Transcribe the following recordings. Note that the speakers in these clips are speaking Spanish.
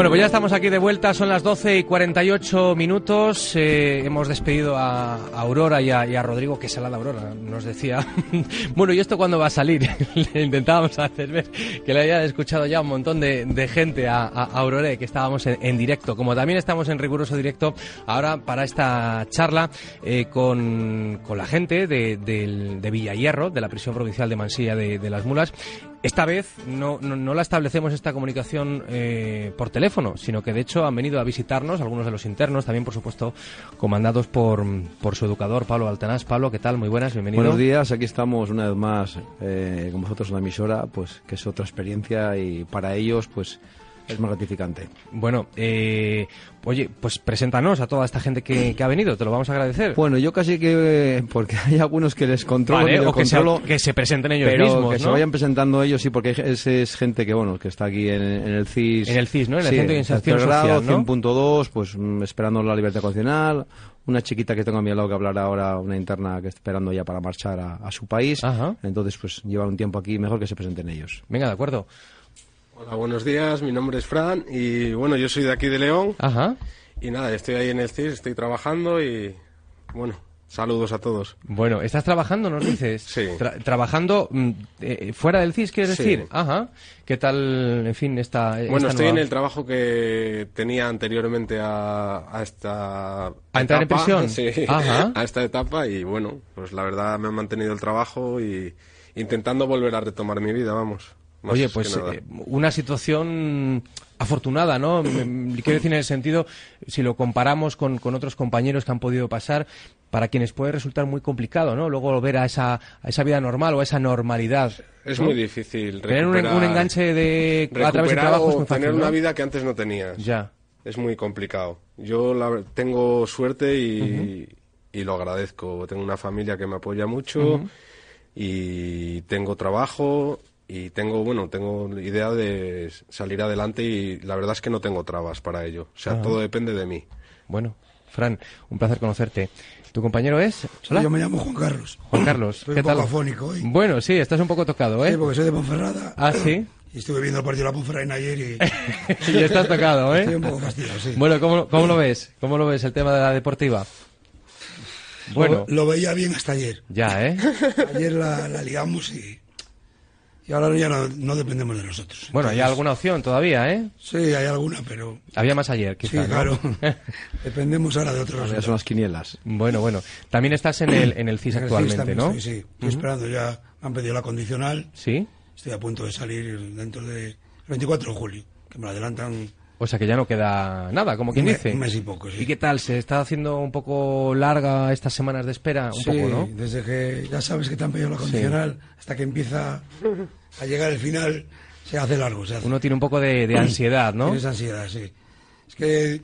Bueno, pues ya estamos aquí de vuelta, son las 12 y 48 minutos. Eh, hemos despedido a, Aurora y a, y a Rodrigo, que salada Aurora, nos decía. bueno, ¿y esto cuándo va a salir? Le intentábamos hacer ver que le había escuchado ya un montón de, de gente a, a, a Aurora, que estábamos en, directo. Como también estamos en riguroso directo ahora para esta charla eh, con, la gente de, del- de Villahierro, de la prisión provincial de Mansilla de, de las Mulas. Esta vez no, no, no la establecemos esta comunicación eh, por teléfono, sino que de hecho han venido a visitarnos algunos de los internos, también por supuesto comandados por, por su educador Pablo Altanás. Pablo, ¿qué tal? Muy buenas, bienvenido. Buenos días, aquí estamos una vez más eh, con vosotros en la emisora, pues que es otra experiencia y para ellos pues es más gratificante. Bueno, eh, oye, pues preséntanos a toda esta gente que, que ha venido, te lo vamos a agradecer. Bueno, yo casi que, porque hay algunos que les controlo, Vale, o que se, controlo, que se presenten ellos pero mismos, que se ¿no? vayan presentando ellos, sí, porque es, es gente que, bueno, que está aquí en, en el CIS. En el CIS, ¿no? En el sí, Centro de Inserción Social, ¿no? 100.2, pues mm, esperando la libertad condicional. Una chiquita que tengo a mi lado que hablará ahora, una interna que está esperando ya para marchar a, a su país. Ajá. Entonces, pues llevan un tiempo aquí, mejor que se presenten ellos. Venga, de acuerdo. Hola, buenos días, mi nombre es Fran y bueno, yo soy de aquí de León Ajá. y nada, estoy ahí en el CIS, estoy trabajando y bueno, saludos a todos. Bueno, ¿estás trabajando, nos dices? Sí. Tra- trabajando mm, eh, fuera del CIS, quieres Sí. decir? Ajá. ¿Qué tal, en fin, esta. Bueno, esta estoy en el trabajo que tenía anteriormente a, a esta... ¿A entrar en etapa, prisión? Sí, Ajá. a esta etapa y bueno, pues la verdad me han mantenido el trabajo y intentando volver a retomar mi vida, vamos. Más Oye, pues eh, una situación afortunada, ¿no? Quiero decir en el sentido, si lo comparamos con, con otros compañeros que han podido pasar, para quienes puede resultar muy complicado, ¿no? Luego volver a esa, a esa vida normal o a esa normalidad. Es ¿no? muy difícil Tener un, enganche de, a través recuperar trabajo es muy fácil, tener ¿no? una vida que antes no tenías. Ya. Es muy complicado. Yo la- tengo suerte y, y lo agradezco. Tengo una familia que me apoya mucho y tengo trabajo y tengo, bueno, tengo idea de salir adelante y la verdad es que no tengo trabas para ello. O sea, todo depende de mí. Bueno, Fran, un placer conocerte. ¿Tu compañero es? Hola. Yo me llamo Juan Carlos. Juan Carlos, Estoy ¿qué un tal? poco afónico hoy. Bueno, sí, estás un poco tocado, ¿eh? Sí, porque soy de Ponferrada. Ah, sí. Y estuve viendo el partido de la Ponferrada ayer y y estás tocado, ¿eh? estoy un poco fastidiado, sí. Bueno, ¿cómo, ¿cómo lo ves? ¿Cómo lo ves el tema de la deportiva? Bueno, Lo, lo veía bien hasta ayer. ya, ¿eh? Ayer la, la liamos y, y ahora ya no, no dependemos de nosotros. Bueno, hay alguna opción todavía, ¿eh? Sí, hay alguna, pero Había más ayer, sí, quizá, ¿no? claro. dependemos ahora de otros. Ya son las quinielas. Bueno, bueno. También estás en el, en el CIS En el actualmente, CIS también ¿no? estoy, sí, estoy esperando ya. Me han pedido la condicional. Sí. Estoy a punto de salir dentro del 24 de julio, que me lo adelantan O sea que ya no queda nada, como quien dice. un mes y poco. Sí. ¿Y qué tal? ¿Se está haciendo un poco larga estas semanas de espera? Un sí, poco, ¿no? desde que ya sabes que te han pedido la condicional hasta que empieza a llegar el final, se hace largo. Se hace. Uno tiene un poco de, de ansiedad, ¿no? Tienes ansiedad, sí. Es que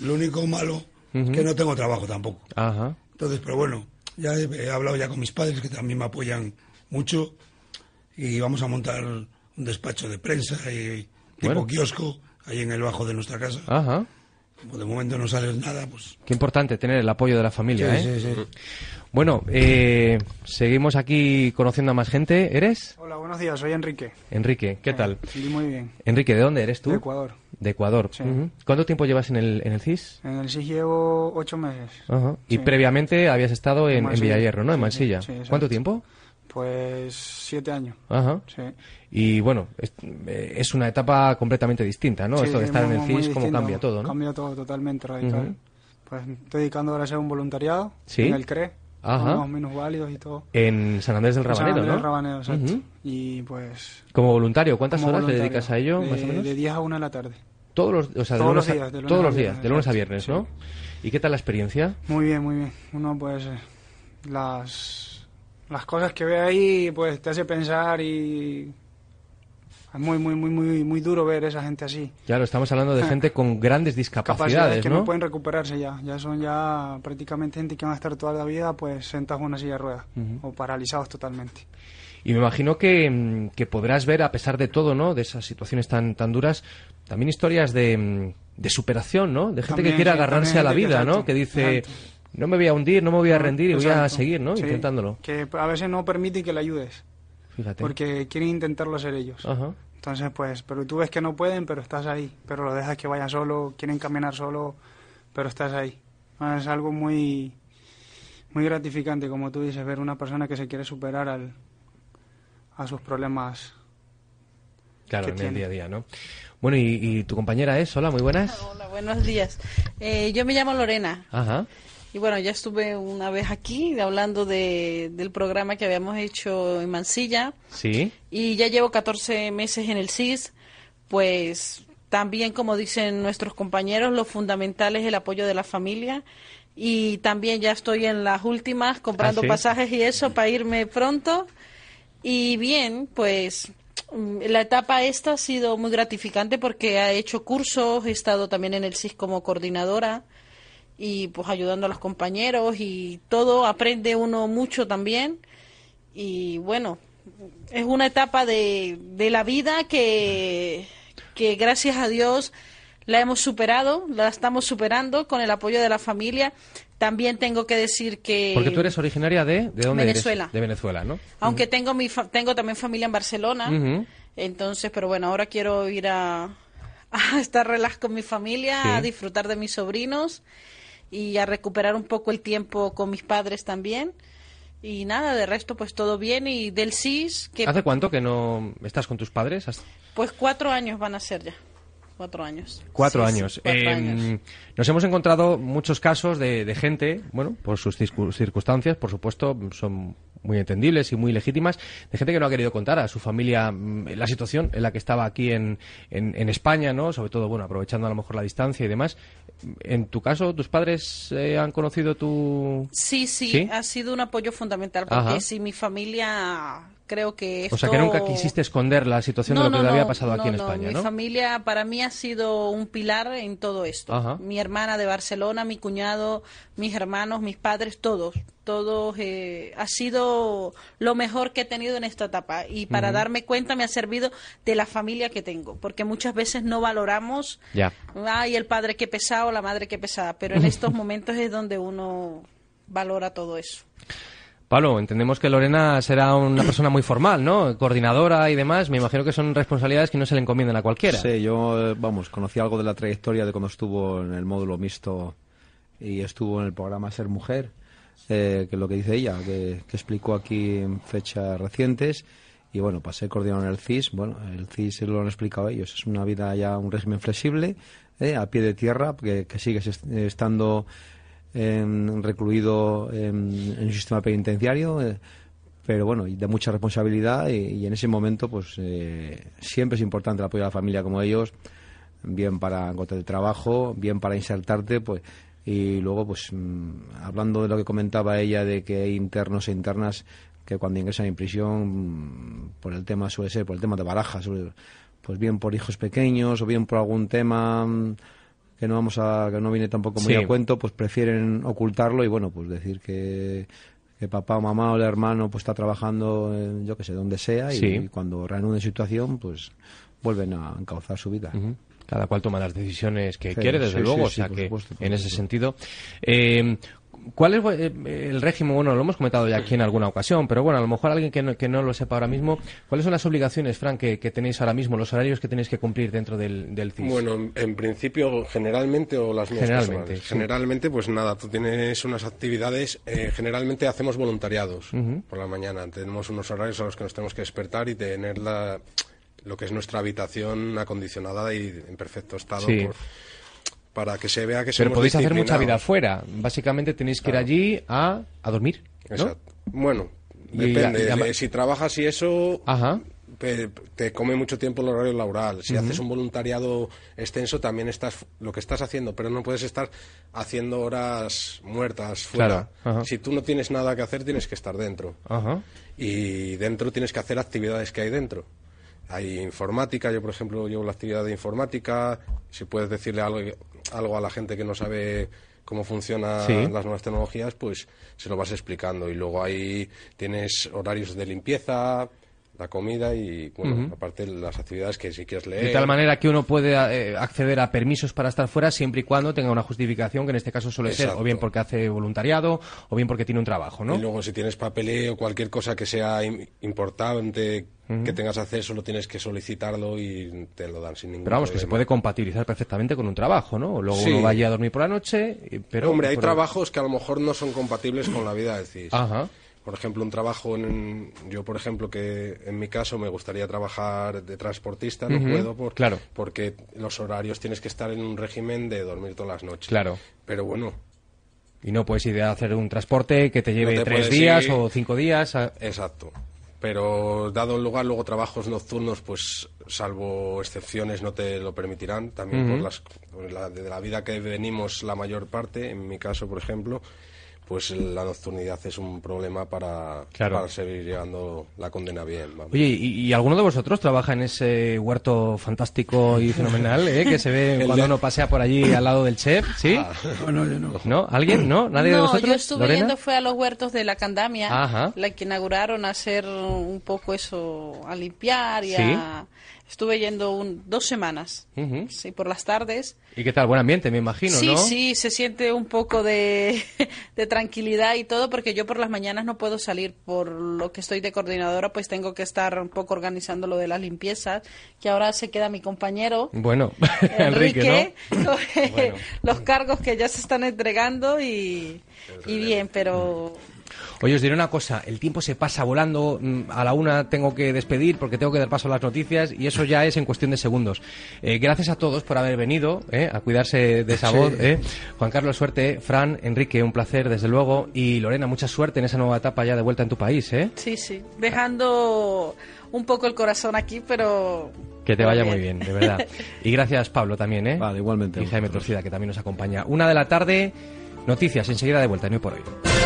lo único malo es que no tengo trabajo tampoco. Ajá. Entonces, pero bueno, ya he, he hablado ya con mis padres que también me apoyan mucho y vamos a montar un despacho de prensa y tipo Bueno. kiosco ahí en el bajo de nuestra casa. Ajá. Como de momento no sale nada, pues... Qué importante tener el apoyo de la familia, Sí, ¿eh? sí, sí. Bueno, eh, seguimos aquí conociendo a más gente. ¿Eres? Hola, buenos días, soy Enrique. Enrique, ¿qué tal? Y muy bien. Enrique, ¿de dónde eres tú? De Ecuador. De Ecuador. Sí. ¿Cuánto tiempo llevas en el, en el CIS? En el SIG llevo ocho meses. Ajá. Y Sí. previamente habías estado en, En en Mansilla. Villayerro, ¿no? En Mansilla. ¿Cuánto tiempo? Pues siete años. Ajá. Sí. Y bueno, es, eh, es una etapa completamente distinta, ¿no? Sí, Esto de estar en el CIS, cómo cambia todo, ¿no? Cambia todo totalmente radical. Pues estoy dedicando ahora a un voluntariado Sí. en el CRE, Ajá. con los minusválidos y todo. En San Andrés del En San Andrés ¿no? Rabanero, exacto. Ujú. Y pues... Como voluntario, ¿cuántas como horas le voluntario, dedicas a ello, de, más o menos? De 10 a 1 de la tarde. Todos los, o sea, de Todos lunes los a- días, de lunes todos a los días, viernes, de lunes a viernes. ¿no? ¿Y qué tal la experiencia? Muy bien, muy bien. Uno pues las las cosas que ve ahí pues te hace pensar y es muy muy muy muy muy duro ver esa gente así. Claro, estamos hablando de gente con grandes Capacidades discapacidades, que ¿no? no pueden recuperarse ya, ya son ya prácticamente gente que van a estar toda la vida pues sentados en una silla de ruedas o paralizados totalmente. Y me imagino que, mm, que podrás ver, a pesar de todo, ¿no? De esas situaciones tan, tan duras, también historias de, mm, de superación, ¿no? De gente que quiere sí, agarrarse a la vida, ¿no? Que dice, exacto. No me voy a hundir, no me voy a rendir y voy a seguir, ¿no? Sí, Intentándolo. Que a veces no permiten que le ayudes Fíjate. porque quieren intentarlo hacer ellos. Ajá. Entonces, pues, pero tú ves que no pueden, pero estás ahí, pero lo dejas que vaya solo, quieren caminar solo, pero estás ahí. Ah, Es algo muy, muy gratificante, como tú dices, ver una persona que se quiere superar al, a sus problemas. Claro, que en el día a día, ¿no? Bueno, y, y tu compañera es, hola, muy buenas. Hola, buenos días. Eh, yo me llamo Lorena Ajá. Y bueno, ya estuve una vez aquí hablando de, del programa que habíamos hecho en Mansilla. Sí. y ya llevo 14 meses en el CIS, pues también como dicen nuestros compañeros, lo fundamental es el apoyo de la familia. Y también ya estoy en las últimas comprando ¿Ah, sí? pasajes y eso para irme pronto. Y bien, pues mm, la etapa esta ha sido muy gratificante porque he hecho cursos, he estado también en el CIS como coordinadora y pues ayudando a los compañeros y todo, aprende uno mucho también y bueno, es una etapa de, de la vida que, que gracias a Dios la hemos superado, la estamos superando con el apoyo de la familia. También tengo que decir que... Porque tú eres originaria de... ¿De dónde eres? Venezuela. De Venezuela, ¿no? Aunque tengo, mi fa- tengo también familia en Barcelona, entonces, pero bueno, ahora quiero ir a, a estar relax con mi familia, Sí. a disfrutar de mis sobrinos y a recuperar un poco el tiempo con mis padres también. Y nada, de resto pues todo bien y del CIS, que ¿Hace cuánto que no estás con tus padres? ¿Has- pues cuatro años van a ser ya. Cuatro años. Cuatro Sí, sí, años. cuatro Eh, años. Nos hemos encontrado muchos casos de, de gente, bueno, por sus circu- circunstancias, por supuesto, son muy entendibles y muy legítimas, de gente que no ha querido contar a su familia mm, la situación en la que estaba aquí en, en, en España, ¿no? Sobre todo, bueno, aprovechando a lo mejor la distancia y demás. En tu caso, ¿tus padres eh, han conocido tu...? Sí, sí, ¿Sí? ha sido un apoyo fundamental porque Ajá. si mi familia creo que O sea, que nunca quisiste esconder la situación de lo que te había pasado aquí en no, España, Mi ¿no? familia para mí ha sido un pilar en todo esto. Ajá. Mi hermana de Barcelona, mi cuñado, mis hermanos, mis padres, todos. Todos eh, ha sido lo mejor que he tenido en esta etapa y para darme cuenta me ha servido de la familia que tengo, porque muchas veces no valoramos Ya. ay el padre que pesado, la madre que pesada, pero en estos momentos es donde uno valora todo eso. Pablo, entendemos que Lorena será una persona muy formal, ¿no? Coordinadora y demás. Me imagino que son responsabilidades que no se le encomiendan a cualquiera. Sí, yo, eh, vamos, conocí algo de la trayectoria de cuando estuvo en el módulo mixto y estuvo en el programa Ser Mujer, eh, que es lo que dice ella, que, que explicó aquí en fechas recientes. Y bueno, pasé coordinador en el CIS. Bueno, el CIS lo han explicado ellos. Es una vida ya, un régimen flexible, eh, a pie de tierra, que, que sigues est- estando recluido en, en un sistema penitenciario. eh, pero bueno, de mucha responsabilidad y, en ese momento pues eh, siempre es importante el apoyo de la familia como ellos, bien para encontrar el trabajo, bien para insertarte, pues y luego pues mm, hablando de lo que comentaba ella de que hay internos e internas que cuando ingresan en prisión mm, por el tema suele ser por el tema de barajas, pues bien por hijos pequeños o bien por algún tema mm, que no vamos a que no viene tampoco muy Sí. a cuento, pues prefieren ocultarlo y bueno, pues decir que que papá o mamá o el hermano pues está trabajando en, yo que sé donde sea y, Sí. cuando reanuden situación pues vuelven a encauzar su vida. Cada cual toma las decisiones que Sí, quiere, desde luego, o sea que supuesto, en ese sentido. Eh, ¿Cuál es eh, el régimen? Bueno, lo hemos comentado ya aquí en alguna ocasión, pero bueno, a lo mejor alguien que no, que no lo sepa ahora mismo, ¿cuáles son las obligaciones, Frank, que, que tenéis ahora mismo, los horarios que tenéis que cumplir dentro del, del CIS? Bueno, en, principio, generalmente o las mías Generalmente, sí. Generalmente, pues nada, tú tienes unas actividades, eh, generalmente hacemos voluntariados por la mañana. Tenemos unos horarios a los que nos tenemos que despertar y tener la, lo que es nuestra habitación acondicionada y en perfecto estado Sí. por- para que se vea que pero somos podéis hacer mucha vida disciplinados. fuera. Básicamente tenéis que ir allí a, a dormir. ¿no? Exacto. Bueno, Y depende. la- la- si trabajas y eso, Ajá. te come mucho tiempo el horario laboral. Si haces un voluntariado extenso, también estás lo que estás haciendo, pero no puedes estar haciendo horas muertas fuera. Claro. Si tú no tienes nada que hacer, tienes que estar dentro. Ajá. Y dentro tienes que hacer actividades que hay dentro. Hay informática, yo por ejemplo llevo la actividad de informática. Si puedes decirle algo, algo a la gente que no sabe cómo funcionan Sí. las nuevas tecnologías, pues se lo vas explicando. Y luego ahí tienes horarios de limpieza, la comida y, bueno, aparte las actividades que si quieres leer. De tal manera que uno puede eh, acceder a permisos para estar fuera siempre y cuando tenga una justificación, que en este caso suele ser o bien porque hace voluntariado o bien porque tiene un trabajo, ¿no? Y luego si tienes papeleo o cualquier cosa que sea importante que tengas acceso, lo tienes que solicitarlo y te lo dan sin ningún Pero vamos, que se puede compatibilizar perfectamente con un trabajo, ¿no? Luego uno vaya a dormir por la noche, pero... Hombre, hay trabajos que a lo mejor no son compatibles con la vida, decís. Ajá por ejemplo, un trabajo en, yo, por ejemplo, que en mi caso me gustaría trabajar de transportista, no puedo por, claro. porque los horarios tienes que estar en un régimen de dormir todas las noches. Claro. Pero bueno. Y no puedes ir a hacer un transporte que te lleve tres días o cinco días. Exacto. Pero dado el lugar, luego trabajos nocturnos, pues salvo excepciones no te lo permitirán. También por las, la, de la vida que venimos la mayor parte, en mi caso, por ejemplo, pues la nocturnidad es un problema para, para seguir llegando la condena bien. Oye, ¿y, alguno de vosotros trabaja en ese huerto fantástico y fenomenal eh, que se ve cuando uno pasea por allí al lado del chef? ¿Sí? Ah. no, yo no. ¿No? ¿Alguien? ¿No? ¿Nadie de vosotros? yo estuve yendo, fue a los huertos de la Candamia, la que inauguraron a hacer un poco eso, a limpiar y a Estuve yendo un, dos semanas, sí, por las tardes. ¿Y qué tal? Buen ambiente, me imagino, sí, ¿no? Sí, sí, se siente un poco de, de, tranquilidad y todo, porque yo por las mañanas no puedo salir. Por lo que estoy de coordinadora, pues tengo que estar un poco organizando lo de las limpiezas, que ahora se queda mi compañero. Bueno, Enrique, los cargos que ya se están entregando y, y bien, pero... Oye, os diré una cosa, el tiempo se pasa volando, mm, a la una tengo que despedir porque tengo que dar paso a las noticias y eso ya es en cuestión de segundos. Eh, gracias a todos por haber venido, eh, a cuidarse de esa voz. Eh. Juan Carlos, suerte. Fran, Enrique, un placer, desde luego. Y Lorena, mucha suerte en esa nueva etapa ya de vuelta en tu país. ¿eh? Sí, sí, dejando un poco el corazón aquí, pero que te vaya muy bien, de verdad. Y gracias, Pablo, también, ¿eh? Vale, igualmente. Y Jaime Torcida, que también nos acompaña. Una de la tarde, noticias, enseguida de vuelta, no por hoy.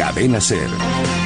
Cadena Ser.